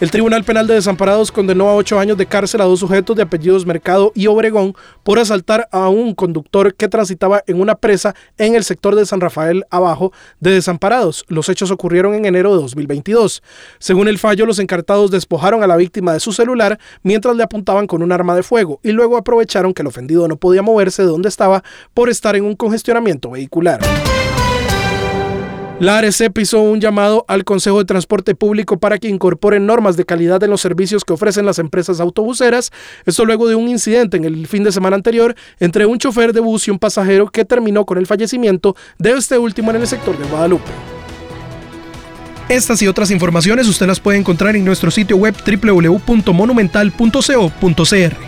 El Tribunal Penal de Desamparados condenó a ocho años de cárcel a dos sujetos de apellidos Mercado y Obregón por asaltar a un conductor que transitaba en una presa en el sector de San Rafael Abajo de Desamparados. Los hechos ocurrieron en enero de 2022. Según el fallo, los encartados despojaron a la víctima de su celular mientras le apuntaban con un arma de fuego y luego aprovecharon que el ofendido no podía moverse de donde estaba por estar en un congestionamiento vehicular. La ARECEP hizo un llamado al Consejo de Transporte Público para que incorporen normas de calidad en los servicios que ofrecen las empresas autobuseras. Esto luego de un incidente en el fin de semana anterior entre un chofer de bus y un pasajero que terminó con el fallecimiento de este último en el sector de Guadalupe. Estas y otras informaciones usted las puede encontrar en nuestro sitio web www.monumental.co.cr.